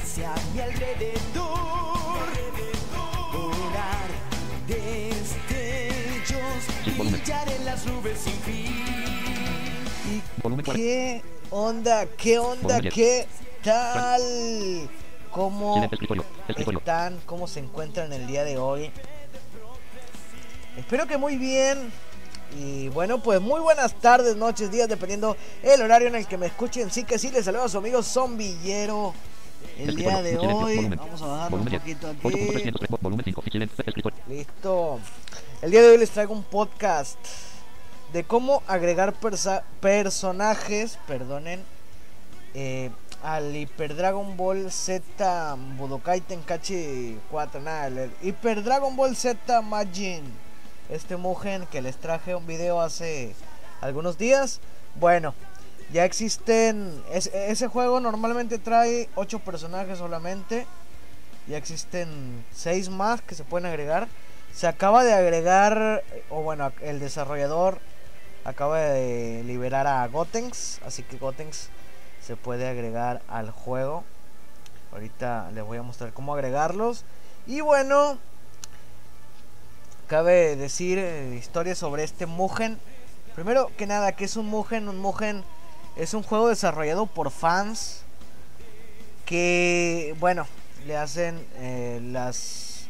luz resplandece a mi alrededor. Volar destellos, brillar en las nubes sin fin. Y Volumen 40. ¿Qué onda? ¿Qué onda? ¿Qué tal? ¿Cómo están? ¿Cómo se encuentran el día de hoy? Espero que muy bien. Y bueno, pues muy buenas tardes, noches, días, dependiendo el horario en el que me escuchen. Sí que sí, les saludo a su amigo Zombillero. El día de hoy, vamos a bajar un Volumen 10. poquito 8.303, aquí. Volumen 5. Silencio, escritorio. Listo. El día de hoy les traigo un podcast de cómo agregar persa- personajes, perdonen, eh, al Hyper Dragon Ball Z Budokai Tenkaichi 4, nada, el Hyper Dragon Ball Z Majin, este Mugen que les traje un video hace algunos días. Bueno, ya existen, es- ese juego normalmente trae 8 personajes solamente. Ya existen 6 más que se pueden agregar. Se acaba de agregar, o bueno, el desarrollador acaba de liberar a Gotenks. Así que Gotenks se puede agregar al juego. Ahorita les voy a mostrar cómo agregarlos. Y bueno, cabe decir eh, historias sobre este Mugen. Primero que nada, que es un Mugen? Un Mugen es un juego desarrollado por fans que, bueno, le hacen eh, las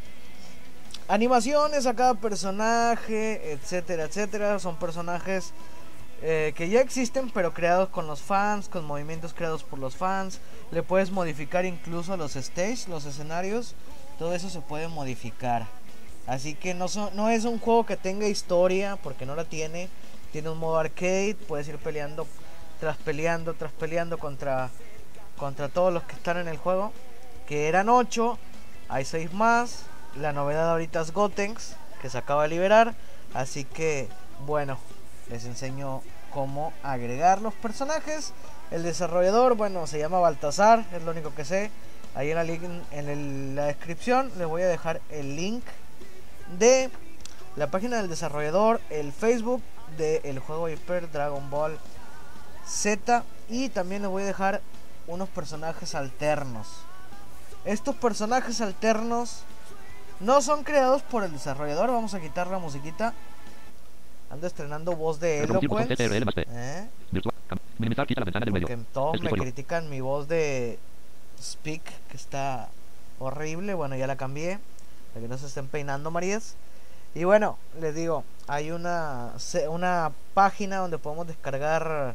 animaciones a cada personaje, etcétera, etcétera. Son personajes eh, que ya existen, pero creados con los fans, con movimientos creados por los fans. Le puedes modificar incluso los stage, los escenarios. Todo eso se puede modificar. Así que no, son- no es un juego que tenga historia, porque no la tiene. Tiene un modo arcade, puedes ir peleando, tras peleando, tras peleando contra, contra todos los que están en el juego. Que eran 8, hay 6 más. La novedad ahorita es Gotenks, que se acaba de liberar. Así que, bueno, les enseño cómo agregar los personajes. El desarrollador, bueno, se llama Baltasar, es lo único que sé. Ahí en la, en la descripción les voy a dejar el link de la página del desarrollador, el Facebook del juego Hyper Dragon Ball Z y también les voy a dejar unos personajes alternos. Estos personajes alternos no son creados por el desarrollador. Vamos a quitar la musiquita. Ando estrenando voz de Eloquence. ¿eh? Porque todos me critican mi voz de Speak, que está horrible. Bueno, ya la cambié. Para que no se estén peinando, Marías. Y bueno, les digo, hay una, una página donde podemos descargar,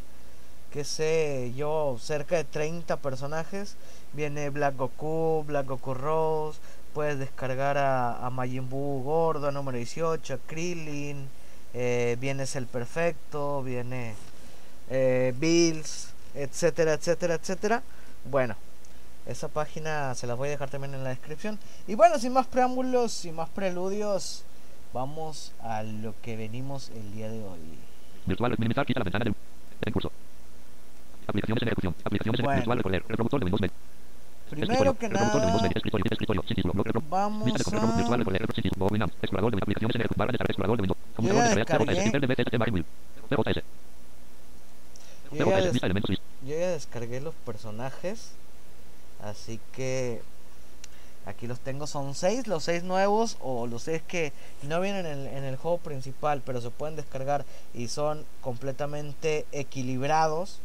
qué sé yo, cerca de 30 personajes. Viene Black Goku, Black Goku Rose. Puedes descargar a, a Majin Buu Gordo, número 18, a Krillin. eh, viene el Perfecto, viene eh, Bills, etcétera, etcétera, etcétera. Bueno, esa página se las voy a dejar también en la descripción. Y bueno, sin más preámbulos, sin más preludios, vamos a lo que venimos el día de hoy. Virtual. Minimizar. Quita la ventana del. En curso. Aplicaciones en ejecución. Aplicaciones en Bueno. virtual. Recorrer. Reproductor de Windows 20. Primero que nada, 20. Escritorio. Escritorio. Sin título. Bloque. repro- vamos a... Explorador de aplicaciones en. Barra de de Windows. Computador de ya, des- yo ya descargué los personajes, así que aquí los tengo. Son seis, los seis nuevos o los seis que no vienen en el, en el juego principal, pero se pueden descargar y son completamente equilibrados,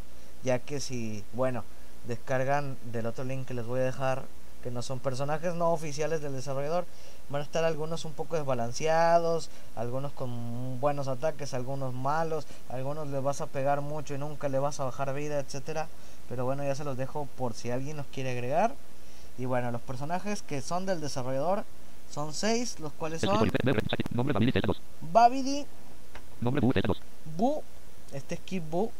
ya que si, bueno, descargan del otro link que les voy a dejar, que no son personajes no oficiales del desarrollador, van a estar algunos un poco desbalanceados, algunos con buenos ataques, algunos malos, algunos les vas a pegar mucho y nunca le vas a bajar vida, etcétera. Pero bueno, ya se los dejo por si alguien los quiere agregar. Y bueno, los personajes que son del desarrollador son seis, los cuales son. Babidi. TS2. Babidi, Nombre. Bu. TS2. Bu, este es Kid Bu,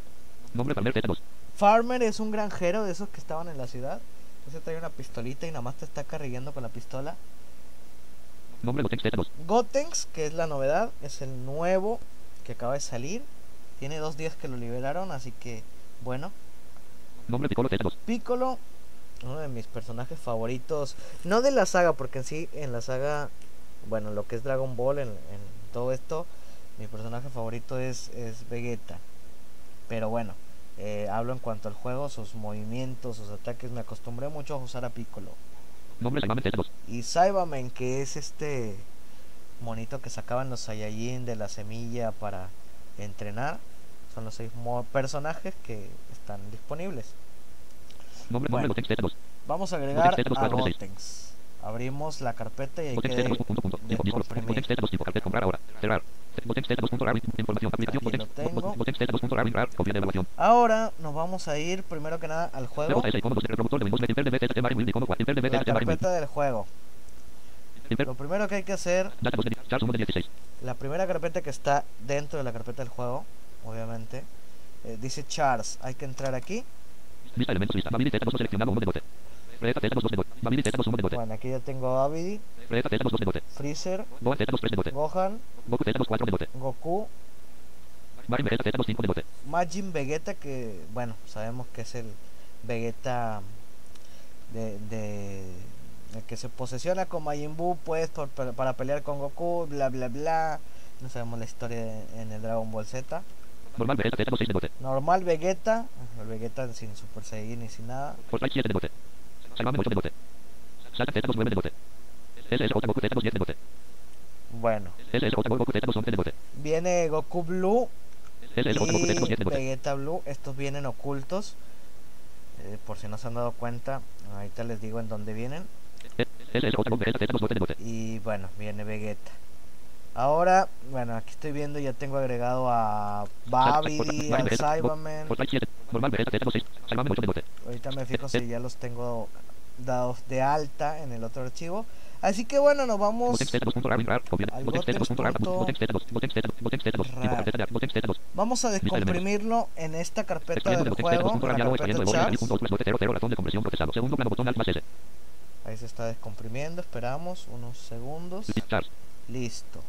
Nombre. Farmer. TS2. Farmer es un granjero de esos que estaban en la ciudad. Ese trae una pistolita y nada más te está carrillando con la pistola. Nombre. Gotenks. TS2. Gotenks, que es la novedad, es el nuevo que acaba de salir. Tiene dos días que lo liberaron, así que bueno. Nombre. Piccolo. TS2. Piccolo, uno de mis personajes favoritos. No de la saga, porque en sí, en la saga, bueno, lo que es Dragon Ball, en, en todo esto, mi personaje favorito es, es Vegeta. Pero bueno, Eh, hablo en cuanto al juego, sus movimientos, sus ataques. Me acostumbré mucho a usar a Piccolo. Nombre Saibamen TS2. Y Saibamen, que es este monito que sacaban los Saiyajin de la semilla para entrenar. Son los seis personajes que están disponibles. Nombre, Bueno. nombre Gotenks TS2. Vamos a agregar a TS2 4 de 6. Gotenks. Abrimos la carpeta y hay que TS2 punto, punto. Info, info. descomprimir. Gotenks TS2 tipo carpeta comprar ahora. Cerrar. Gotenks TS2 punto rar. Información. Aplicación. Aquí lo Gotenks. tengo. Gotenks TS2 punto rar. rar. Copia de evaluación. Ahora nos vamos a ir primero que nada al juego. La carpeta del juego. Lo primero que hay que hacer, Data 2 de Charles 1 de 16. la primera carpeta que está dentro de la carpeta del juego, obviamente, eh, dice chars. Hay que entrar aquí. Lista elementos lista. Babidi TS2 seleccionado 1 de bote. Reta TS2 2 de bote. Babidi TS2 1 de bote. Bueno, aquí ya tengo Abidi, Reta TS2 2 de bote. Freezer, Gohan TS2 3 de bote. Gohan, Goku TS2 4 de bote. Goku, Marin Vegeta TS2 5 de bote. Majin Vegeta, que bueno, sabemos que es el Vegeta de, de el que se posesiona con Majin Buu, pues por- para, pelear con Goku, bla bla bla. No sabemos la historia de- en el Dragon Ball Z. Normal Vegeta TS2 6 de bote. Normal Vegeta, el Vegeta sin Super Saiyan ni sin nada. Bueno, SSJ Goku TS2 11 de bote. viene Goku Blue SSJ Goku TS2 10 y. Vegeta Blue. Estos vienen ocultos. Eh, por si no se han dado cuenta, ahorita les digo en dónde vienen. SSJ Goku Vegeta TS2 12 de bote. Y bueno, viene Vegeta. Ahora, bueno, aquí estoy viendo, ya tengo agregado a Babidi, a Cyberman. Fortnite 7. Normal Vegeta TS2 6. Saibamen 8 de bote. Ahorita me fijo si ya los tengo dados de alta en el otro archivo. Así que bueno, nos vamos. Gotenks TS2 punto rar rar. Copia. al Gotenks TS2 punto rar. Gotenks Gotenks TS2. Gotenks TS2. Gotenks TS2. Tipo rar. carpeta de Gotenks TS2. Vamos a descomprimirlo en esta carpeta del Gotenks TS2 juego, la carpeta Bola. chats. punto punto 0 0 ratón de compresión procesado. Segundo plano botón alt más S. Ahí se está descomprimiendo, esperamos unos segundos. Listo.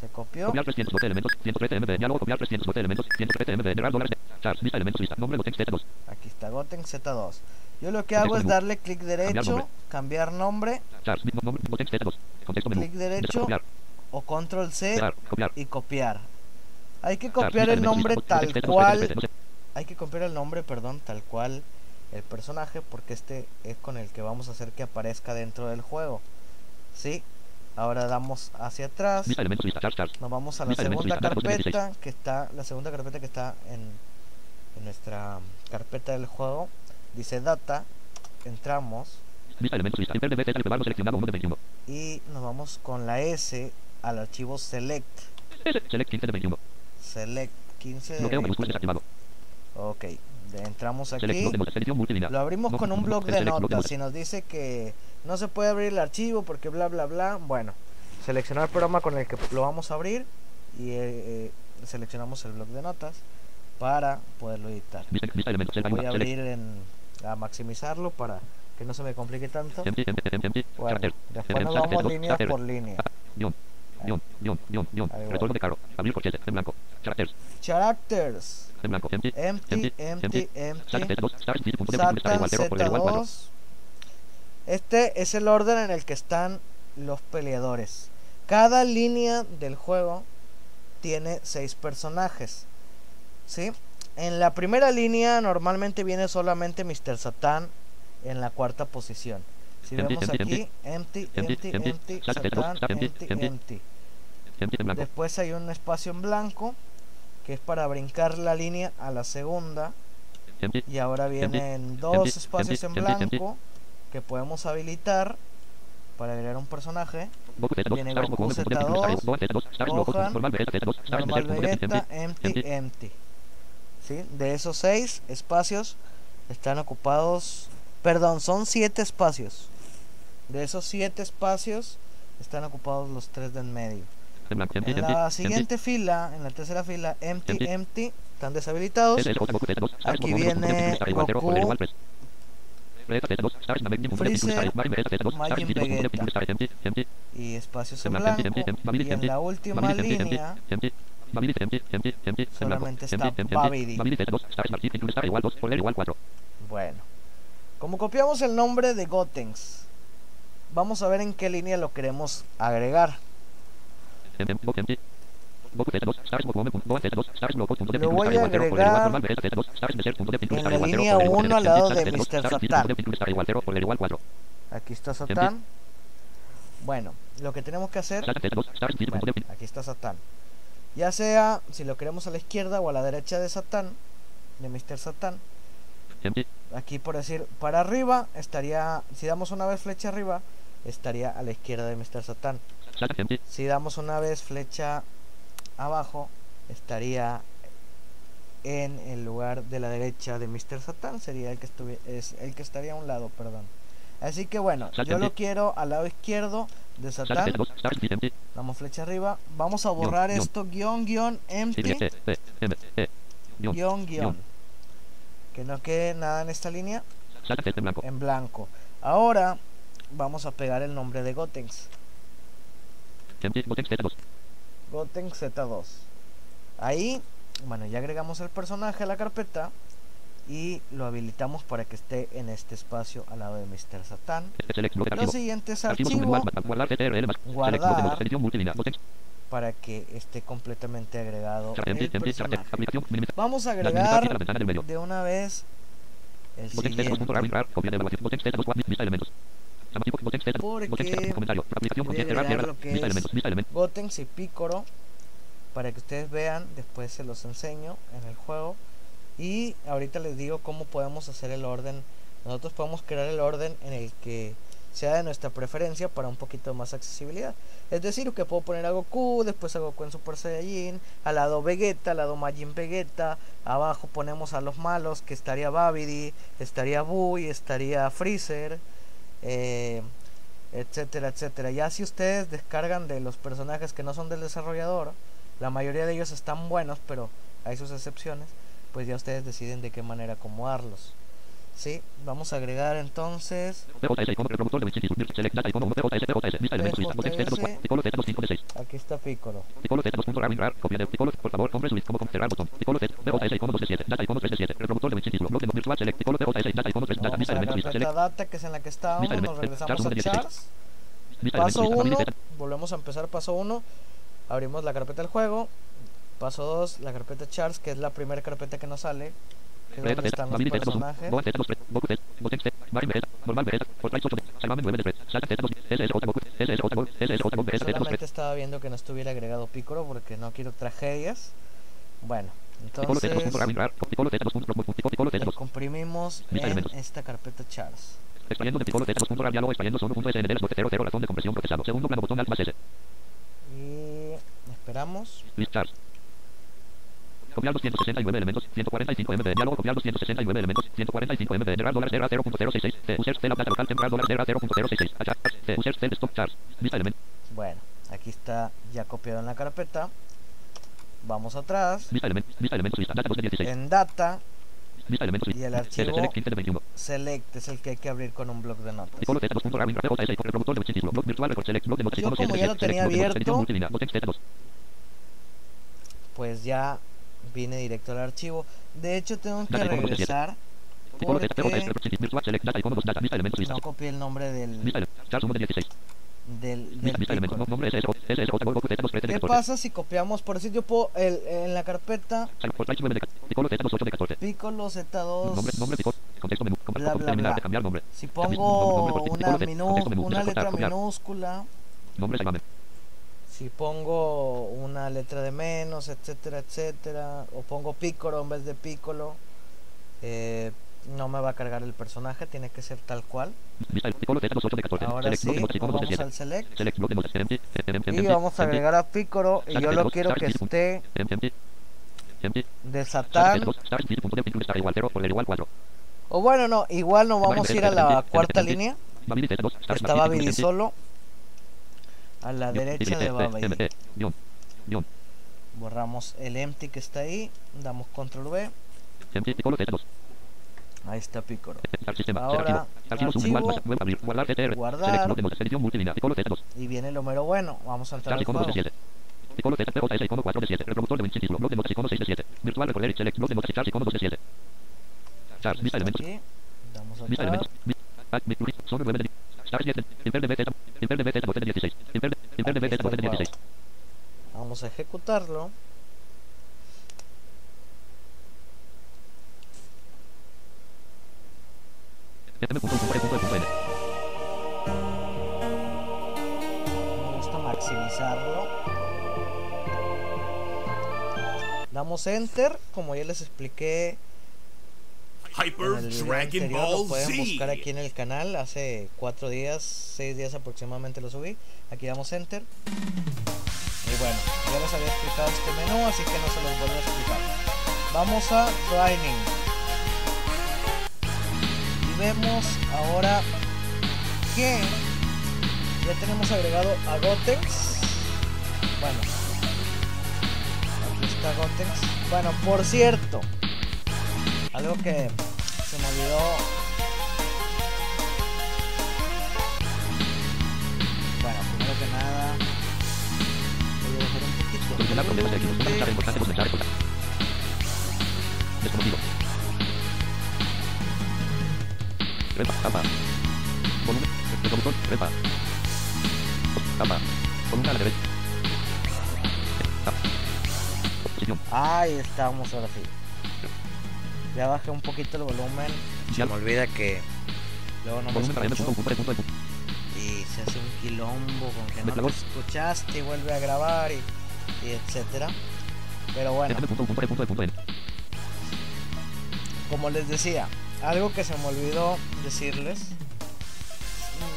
Se copió. Copiar 300 bote elementos. 113 MB. Diálogo. Copiar 300 bote elementos. 113 MB. Generar dólares. Charles. Lista elementos lista. Nombre Gotenks TS2. Aquí está Goten Z2. Yo lo que hago es darle clic derecho, cambiar nombre, Charles. Mismo nombre. Gotenks TS2. Contexto menú. clic derecho o control C y copiar. Hay que copiar el nombre tal Gotenks TS2 cual. TS2. No sé. Hay que copiar el nombre, perdón, tal cual el personaje porque este es con el que vamos a hacer que aparezca dentro del juego. ¿Sí? Ahora damos hacia atrás. Nos vamos a la segunda lista, datos 2016. carpeta que está la segunda carpeta que está en, en nuestra carpeta del juego. Dice data. Entramos Lista elementos lista. Inter de BTS Alpebalo seleccionado 1 de 21. y nos vamos con la S al archivo select. Select 15 de 21. Select 15 de Bloqueo 20. minúsculas desactivado. Ok, entramos aquí. bloc notas. Lo abrimos No, con un bloc de notas. Si nos dice que no se puede abrir el archivo porque bla bla bla, bueno, seleccionar el programa con el que lo vamos a abrir y eh, eh, seleccionamos el blog de notas para poderlo editar. Voy a abrir en, a maximizarlo para que no se me complique tanto. Bueno, después nos vamos línea por línea. Guión. Guión. Guión. Guión. Guión. Ahí voy. Retorno de carro. Abrir corchete. En blanco. Characters. Characters. En blanco. Empty. Empty, empty, Sata empty. Z2. Start. Punto de punto está Satan igual. 0 por el igual 4. Z2. Este es el orden en el que están los peleadores. Cada línea del juego tiene seis personajes. ¿Sí? En la primera línea normalmente viene solamente Mr. Satan en la cuarta posición. Si vemos aquí, empty, Empty, empty, empty. empty, Satan Z2, Satan, empty, empty. Después hay un espacio en blanco que es para brincar la línea a la segunda. Y ahora vienen dos espacios en blanco que podemos habilitar para agregar un personaje. Goku Z2. Viene. Goku Punto de punto Z2, está igual. Gohan Z2. Start. Loco. Gohan, Normal Vegeta Z2. Start. Normal Punto de Vegeta, empty. empty, empty. ¿Sí? De esos seis espacios están ocupados. Perdón, son siete espacios. De esos siete espacios están ocupados los tres de en medio. En. Empty. Empty. la siguiente fila, en la tercera fila, empty, Empty. empty, están deshabilitados. SSJ Goku Z2. Start. Aquí viene está igual. 0 por el Goku. igual 3. Vegeta Z2. Start. Namek. Punto de punto Freezer, está igual. Marin Vegeta Z2. Start. Majin Vegeta. y espacios En blanco. Y en la última línea Solamente está Empty. Babidi. Babidi Z2. Start. Smart. Include Star igual 2. Por el igual 4. Bueno, como copiamos el nombre de Gotenks, vamos a ver en qué línea lo queremos agregar. Empty. Box empty. Goku Z2, stars Goku Ome, Gohan Z2, stars Goku, punto de Lo voy a agregar normal, Vegeta Z2, stars Desert, punto de pintura, en la línea por el igual uno al cero, lado de Z2, Mr. Satan. Aquí está Satán. Bueno, lo que tenemos que hacer. Slash Z2, stars punto de Bueno, pintura, aquí está Satán. Ya sea si lo queremos a la izquierda o a la derecha de Satán, de Mr. Satán. Aquí por decir, para arriba estaría, si damos una vez flecha arriba, estaría a la izquierda de Mr. Satán. Si damos una vez flecha abajo, estaría en el lugar de la derecha de Mr. Satán, sería el que es el que estaría a un lado, perdón. Así que bueno, yo lo quiero al lado izquierdo de slash Satán. Z2, stars empty, Damos flecha arriba. Vamos a borrar esto guion guion empty E, E, M, E, guion, guion. Que no quede nada en esta línea en blanco. Ahora vamos a pegar el nombre de Gotenks. empty, Goten Z2, Gotenks Z2. Ahí, bueno, ya agregamos el personaje a la carpeta y lo habilitamos para que esté en este espacio al lado de Mr. Satan. Lo siguiente es archivo guardar para que esté completamente agregado el personaje. Vamos a agregar de una vez el Goten Z2, siguiente. punto rar, rar, copia de evaluación, Goten Z2, guard, vista elementos. Archivo, Goten Z2, Porque Goten Z2, comentario, aplicación, voy a cerrar, agregar cierra, lo que vista es- elementos, vista elementos, Gotenks y Picoro para que ustedes vean, después se los enseño en el juego y ahorita les digo cómo podemos hacer el orden. Nosotros podemos crear el orden en el que sea de nuestra preferencia para un poquito más accesibilidad. Es decir, que puedo poner a Goku, después a Goku en Super Saiyajin, al lado Vegeta, al lado Majin Vegeta, abajo ponemos a los malos que estaría Babidi, estaría Buu y estaría Freezer. Eh, etcétera, etcétera. Ya si ustedes descargan de los personajes que no son del desarrollador, la mayoría de ellos están buenos, pero hay sus excepciones, pues ya ustedes deciden de qué manera acomodarlos. Sí, vamos a agregar entonces, PJS, icono, reproductor de Winchester, Mirror, select data, icono, PJS, PJS, vista elementos, lista, Goten Z2, PJS. Piccolo Z2, 5 de 6. aquí está Piccolo. Piccolo Z2, punto rar, rar, copia de Piccolo, por favor, hombre, subir, como con cerrar botón. Piccolo Z, PJS, icono 2 de 7, data, icono 3 de 7, reproductor de Winchester, bloque de virtual, select, Piccolo PJS, data, icono 3, data, Vamos vista a la elementos, lista, carpeta select, data que es en la que nos regresamos a Charles 16. Charles. vista Paso elementos, 1, lista, volvemos a empezar paso 1, abrimos la carpeta del juego. Paso 2, la carpeta Charles, que es la primera carpeta que nos sale, que es Vegeta donde Z, están los Babidi Z2, personajes. Gohan Z2, Goku Z, Goten Z, Marin Vegeta, normal Vegeta, Fortnite 8 de, Salmamen 9 de 3, Slash Z2, SSJ Goku, SSJ Goku, SSJ Goku, Vegeta Z2, Solamente estaba viendo que no estuviera agregado Piccolo porque no quiero tragedias. Bueno, Piccolo Z2, entonces punto rar, rar, Piccolo Z2, punto, Piccolo le Z2, comprimimos en esta carpeta Charles. extrayendo de Piccolo Z2, punto rar, diálogo, extrayendo solo, punto SND, bloque 00, razón de compresión procesado, segundo plano, botón alt más S, Y esperamos. list charts. Copiar 269 elementos, 145 MB, diálogo, copiar 269 elementos, 145 MB, generar dólar, generar 0.066, C, user C, la plata local, temporal, dólar, generar 0.066, achar, C, user C, stop charts, vista Bueno, aquí está ya copiado en la carpeta. Vamos atrás. vista vista elementos, lista, data 2 de 16, En data, vista elementos, y el archivo select 15 de 21, select es el que hay que abrir con un bloc de notas. Piccolo Z2, punto rar, PJS, con reproductor de Winchester, blog virtual, record select, blog de notas, Yo icono como 7 ya lo select, tenía blog de notas, edición abierto, multilínea, Goten Z2, Pues ya vine directo al archivo. De hecho, tengo que Data icono 17. regresar porque record virtual, select, data, icono 2, data, vista elementos, lista, no copié el nombre del, vista elemento, charts 1 de 16, del, del vista, vista elementos, Piccolo. nombre SSJ, SSJ, Goku Z2, 13 de ¿Qué 14, pasa si copiamos? Por decir, yo puedo el, en la carpeta Fortnite 9 de 14, Piccolo Z2, 8 de 14, Piccolo Z2. Nombre, nombre, Piccolo, contexto menú, Bla, compa- bla, eliminar, bla. cambiar nombre, Si pongo una, minú- una letra minúscula, si pongo una letra de menos, etcétera, etcétera, o pongo Piccolo en vez de Piccolo, eh, no me va a cargar el personaje, tiene que ser tal cual. vista, Piccolo Z2, 8 de 14, Ahora sí, bloque de notas, icono nos 2 de vamos 7, al select y vamos a agregar a Piccolo y yo lo quiero que esté empty, empty, empty, de start Satán. Z2, start, dice, punto de pintura, estar igual 0, por el igual 4, O bueno, no, igual nos vamos a ir a la cuarta línea. Babidi Z2, start, Está Babidi, Babidi empty, solo a la derecha de Borramos el empty que está ahí, damos control V, empty, Piccolo Z2, ahí está Piccolo. start sistema, Ahora, archivo, guardar, Z2, Y viene lo mero bueno, vamos a entrar Start al icono 2 de juego. 7. Piccolo Z, PJS, icono 4 de 7. Reproductor de Winchester, blog de notas, icono 6 de 7. Virtual recorder, select, blog de notas, charts, icono 2 de 7. Charts, vista Está elementos, aquí, damos vista acá, elementos, vi- mi pluri- son 9 de Vamos a ejecutarlo. Me gusta maximizarlo. Damos enter, como ya les expliqué Hyper el Dragon anterior, lo Ball pueden buscar aquí en el canal. Hace cuatro días, seis días aproximadamente lo subí. Aquí damos enter. Y bueno, ya les había explicado este menú, así que no se los vuelvo a explicar. Vamos a Training. Y vemos ahora que ya tenemos agregado a Gotex. Bueno, aquí está Gotex. Bueno, por cierto, algo que se me olvidó. Bueno, primero que nada, voy a bajar un poquito. Solucionar problemas de equipos. Importante por mensaje corta. Desconocido. Repa. Volumen. Reproductor. Repa. Capa. Columna a la derecha. Posición. Ahí estamos ahora sí. Ya bajé un poquito el volumen. Se me olvida que luego no me escucho y se hace un quilombo con que no Mezclador. escuchaste y vuelve a grabar y, y etcétera. Pero bueno, como les decía, algo que se me olvidó decirles.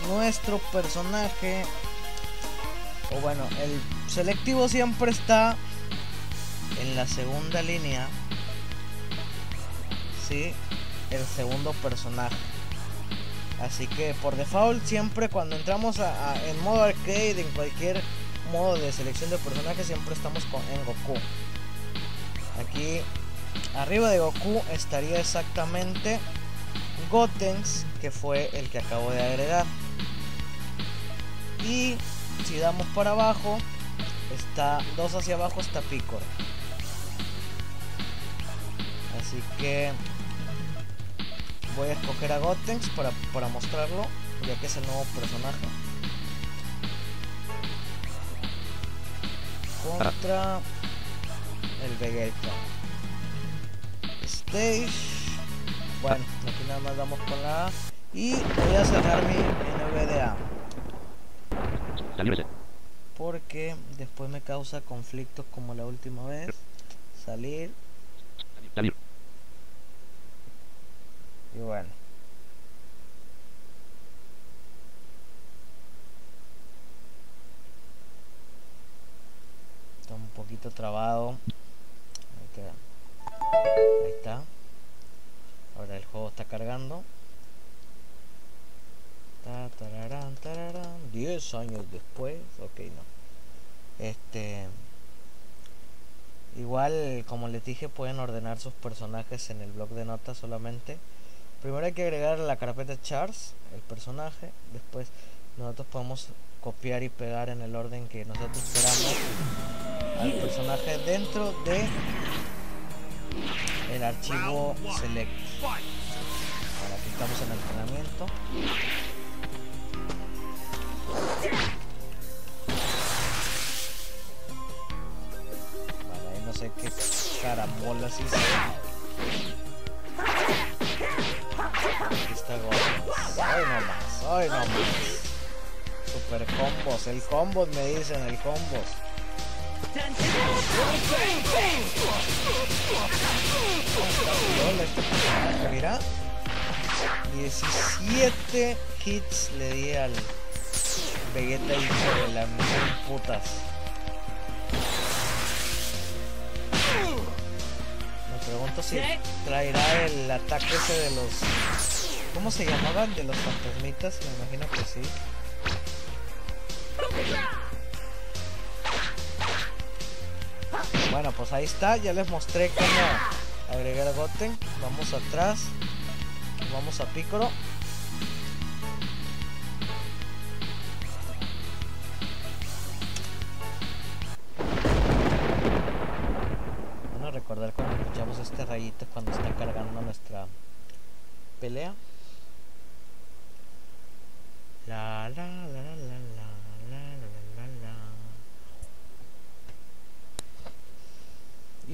Nuestro personaje, o bueno, el selectivo siempre está en la segunda línea. El segundo personaje. Así que por default siempre cuando entramos a- en modo arcade, en cualquier modo de selección de personajes, siempre estamos con, en Goku. Aquí arriba de Goku estaría exactamente Gotenks, que fue el que acabo de agregar. Y si damos para abajo, está dos hacia abajo está Picor. Así que voy a escoger a Gotenks para, para mostrarlo, ya que es el nuevo personaje. Contra el Vegeta. Stage. Bueno, aquí nada más damos con la A. Y voy a cerrar mi NVDA. Porque después me causa conflictos como la última vez. Salir. Salir. Y bueno. Está un poquito trabado. Ahí. Ahí está. Ahora el juego está cargando. Ta, tararán, tararán. 10 años después. Ok, no. Este. Igual, como les dije, pueden ordenar sus personajes en el blog de notas solamente. Primero hay que agregar la carpeta chars, el personaje. Después nosotros podemos copiar y pegar en el orden que nosotros queramos al personaje dentro de el archivo select. Ahora aquí estamos en entrenamiento. Vale, ahí no sé qué carambolas hice. Está Goblins. Hoy no más, hoy no más. Super combos, el combos me dicen, el combos. Este mira. 17 hits le di al Vegeta hijo de la mil putas. Me pregunto si traerá el ataque ese de los. ¿Cómo se llamaban? De los fantasmitas, me imagino que sí. Bueno, pues ahí está, ya les mostré cómo agregar Goten. Vamos atrás, vamos a Piccolo. Bueno, recordar cuando escuchamos este rayito cuando está cargando nuestra pelea.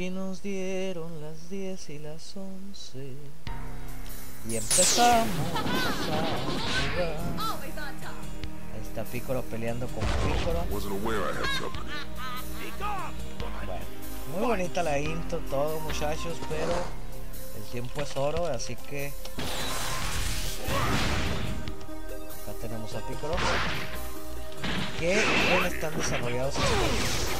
Y nos dieron las 10 y las 11. Y empezamos a jugar. Ahí está Piccolo peleando con Piccolo. Bueno, muy bonita la intro, todo muchachos, pero el tiempo es oro, así que acá tenemos a Piccolo. Que bien están desarrollados estos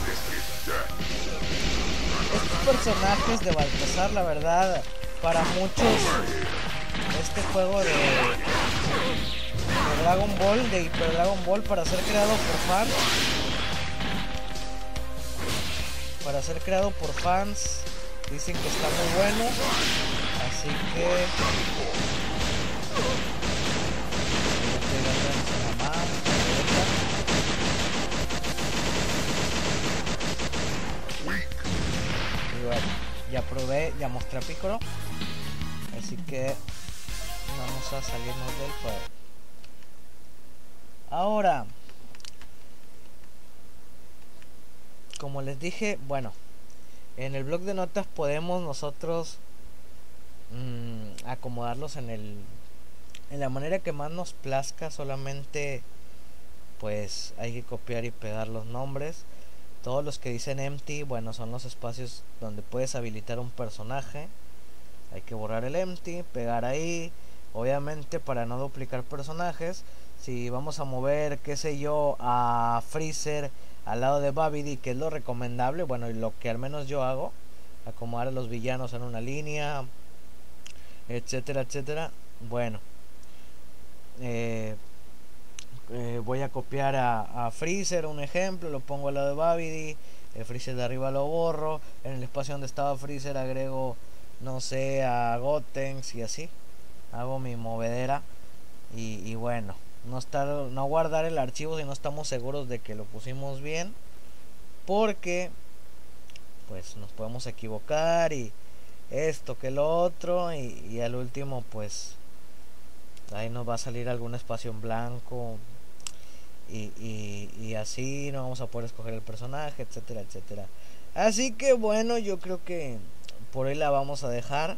personajes de Baltasar, la verdad, para muchos este juego de, Dragon Ball, de Hyper Dragon Ball, para ser creado por fans para ser creado por fans. Dicen que está muy bueno. Así que. Estoy ya probé, ya mostré a. Así que vamos a salirnos del juego. Ahora, como les dije, bueno, en el blog de notas podemos nosotros mm, acomodarlos en el en la manera que más nos plazca, solamente pues hay que copiar y pegar los nombres. Todos los que dicen empty, bueno, son los espacios donde puedes habilitar un personaje. Hay que borrar el empty, pegar ahí. Obviamente para no duplicar personajes, si vamos a mover, qué sé yo, a Freezer al lado de Babidi, que es lo recomendable, bueno, y lo que al menos yo hago, acomodar a los villanos en una línea, etcétera, etcétera. Bueno, eh, eh, voy a copiar a, Freezer, un ejemplo, lo pongo al lado de Babidi, el Freezer de arriba lo borro, en el espacio donde estaba Freezer agrego, no sé, a Gotenks y así, hago mi movedera y, bueno no estar no guardar el archivo si no estamos seguros de que lo pusimos bien porque pues nos podemos equivocar y esto que lo otro y al último pues ahí nos va a salir algún espacio en blanco y, y, así no vamos a poder escoger el personaje etcétera etcétera así que bueno yo creo que por ahí la vamos a dejar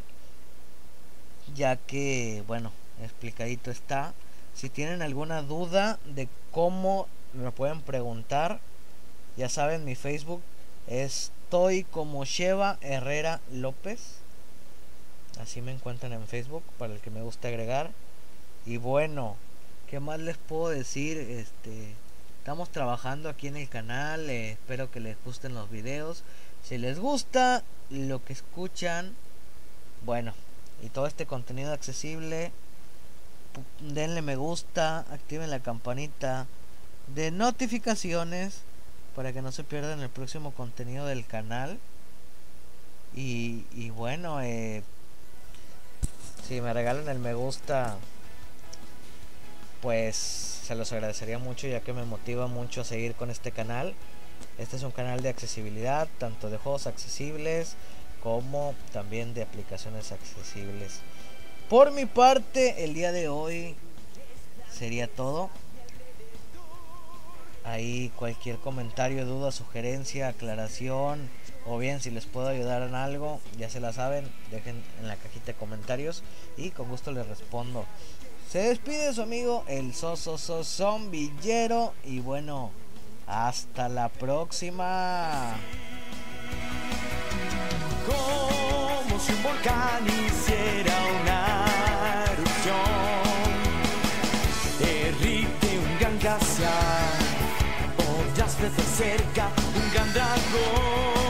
ya que bueno explicadito está si tienen alguna duda de cómo me pueden preguntar, ya saben, mi Facebook estoy como Sheva Herrera López. Así me encuentran en Facebook para el que me guste agregar. Y bueno, ¿qué más les puedo decir? Este, estamos trabajando aquí en el canal. Eh, espero que les gusten los videos. Si les gusta lo que escuchan, bueno, y todo este contenido accesible denle me gusta, activen la campanita de notificaciones para que no se pierdan el próximo contenido del canal. Y, y bueno, eh, si me regalan el me gusta, pues se los agradecería mucho ya que me motiva mucho a seguir con este canal. Este es un canal de accesibilidad, tanto de juegos accesibles como también de aplicaciones accesibles. Por mi parte, el día de hoy sería todo. Ahí cualquier comentario, duda, sugerencia, aclaración o bien si les puedo ayudar en algo, ya se la saben, dejen en la cajita de comentarios y con gusto les respondo. Se despide su amigo el Soso Zombillero y bueno, hasta la próxima. Como si un volcán hiciera una erupción, derrite un gran glaciar, ya de cerca un gran dragón.